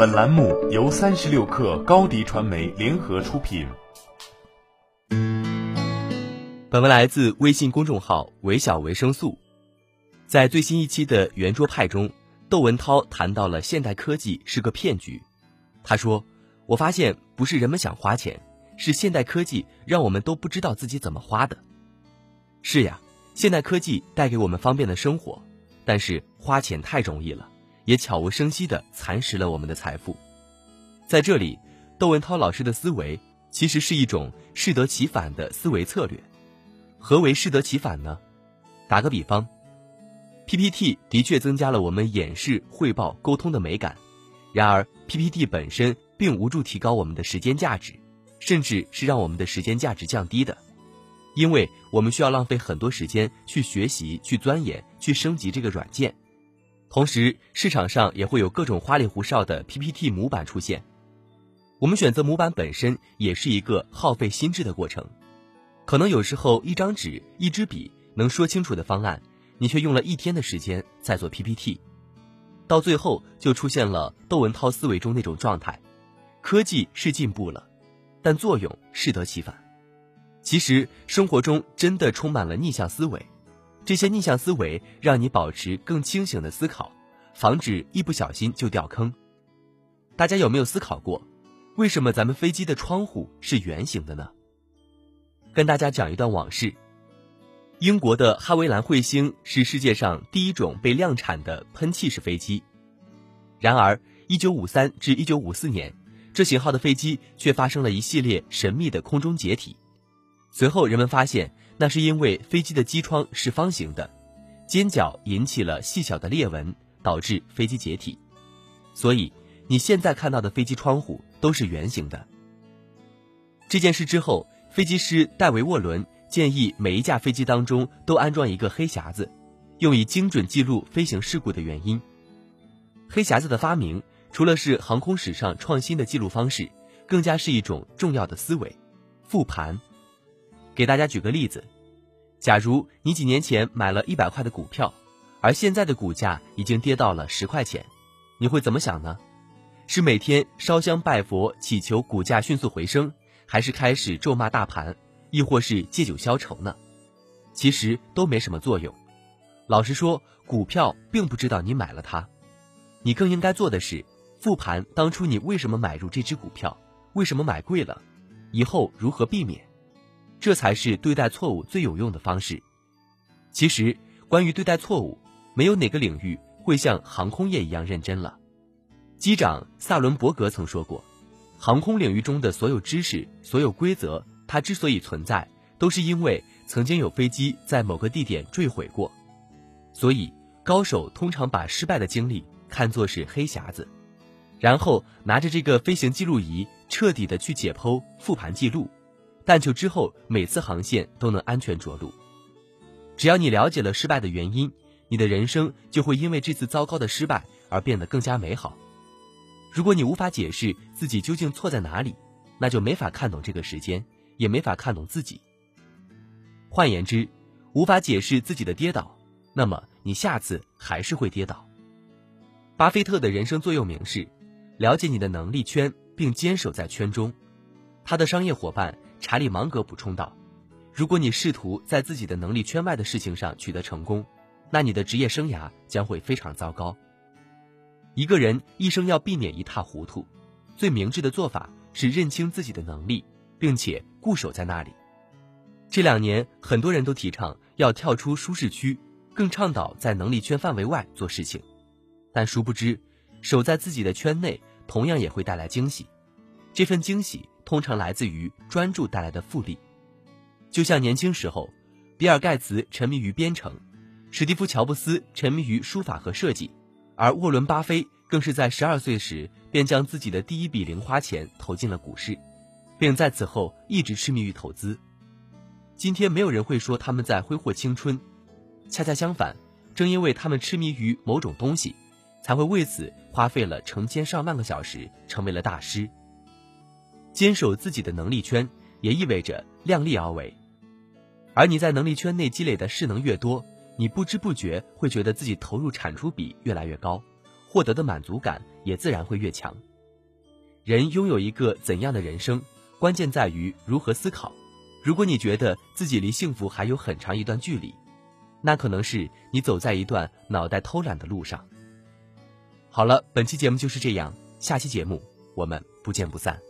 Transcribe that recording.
本栏目由三十六氪高低传媒联合出品。本文来自微信公众号“微小维生素”。在最新一期的圆桌派中，窦文涛谈到了现代科技是个骗局。他说：“我发现不是人们想花钱，是现代科技让我们都不知道自己怎么花的。”是呀，现代科技带给我们方便的生活，但是花钱太容易了。也悄无声息地蚕食了我们的财富。在这里，窦文涛老师的思维其实是一种适得其反的思维策略。何为适得其反呢？打个比方，PPT 的确增加了我们演示、汇报、沟通的美感。然而，PPT 本身并无助提高我们的时间价值，甚至是让我们的时间价值降低的，因为我们需要浪费很多时间去学习、去钻研、去升级这个软件。同时，市场上也会有各种花里胡哨的 PPT 模板出现。我们选择模板本身也是一个耗费心智的过程。可能有时候一张纸、一支笔能说清楚的方案，你却用了一天的时间在做 PPT，到最后就出现了窦文涛思维中那种状态：科技是进步了，但作用适得其反。其实生活中真的充满了逆向思维。这些逆向思维让你保持更清醒的思考，防止一不小心就掉坑。大家有没有思考过，为什么咱们飞机的窗户是圆形的呢？跟大家讲一段往事：英国的哈维兰彗星是世界上第一种被量产的喷气式飞机。然而，1953至1954年，这型号的飞机却发生了一系列神秘的空中解体。随后，人们发现。那是因为飞机的机窗是方形的，尖角引起了细小的裂纹，导致飞机解体。所以你现在看到的飞机窗户都是圆形的。这件事之后，飞机师戴维·沃伦建议每一架飞机当中都安装一个黑匣子，用以精准记录飞行事故的原因。黑匣子的发明，除了是航空史上创新的记录方式，更加是一种重要的思维——复盘。给大家举个例子，假如你几年前买了一百块的股票，而现在的股价已经跌到了十块钱，你会怎么想呢？是每天烧香拜佛祈求股价迅速回升，还是开始咒骂大盘，亦或是借酒消愁呢？其实都没什么作用。老实说，股票并不知道你买了它，你更应该做的是复盘当初你为什么买入这只股票，为什么买贵了，以后如何避免。这才是对待错误最有用的方式。其实，关于对待错误，没有哪个领域会像航空业一样认真了。机长萨伦伯格曾说过：“航空领域中的所有知识、所有规则，它之所以存在，都是因为曾经有飞机在某个地点坠毁过。所以，高手通常把失败的经历看作是黑匣子，然后拿着这个飞行记录仪，彻底的去解剖、复盘记录。”但求之后，每次航线都能安全着陆。只要你了解了失败的原因，你的人生就会因为这次糟糕的失败而变得更加美好。如果你无法解释自己究竟错在哪里，那就没法看懂这个时间，也没法看懂自己。换言之，无法解释自己的跌倒，那么你下次还是会跌倒。巴菲特的人生座右铭是：了解你的能力圈，并坚守在圈中。他的商业伙伴。查理芒格补充道：“如果你试图在自己的能力圈外的事情上取得成功，那你的职业生涯将会非常糟糕。一个人一生要避免一塌糊涂，最明智的做法是认清自己的能力，并且固守在那里。这两年，很多人都提倡要跳出舒适区，更倡导在能力圈范围外做事情，但殊不知，守在自己的圈内同样也会带来惊喜。这份惊喜。”通常来自于专注带来的复利，就像年轻时候，比尔盖茨沉迷于编程，史蒂夫乔布斯沉迷于书法和设计，而沃伦巴菲更是在十二岁时便将自己的第一笔零花钱投进了股市，并在此后一直痴迷于投资。今天没有人会说他们在挥霍青春，恰恰相反，正因为他们痴迷于某种东西，才会为此花费了成千上万个小时，成为了大师。坚守自己的能力圈，也意味着量力而为。而你在能力圈内积累的势能越多，你不知不觉会觉得自己投入产出比越来越高，获得的满足感也自然会越强。人拥有一个怎样的人生，关键在于如何思考。如果你觉得自己离幸福还有很长一段距离，那可能是你走在一段脑袋偷懒的路上。好了，本期节目就是这样，下期节目我们不见不散。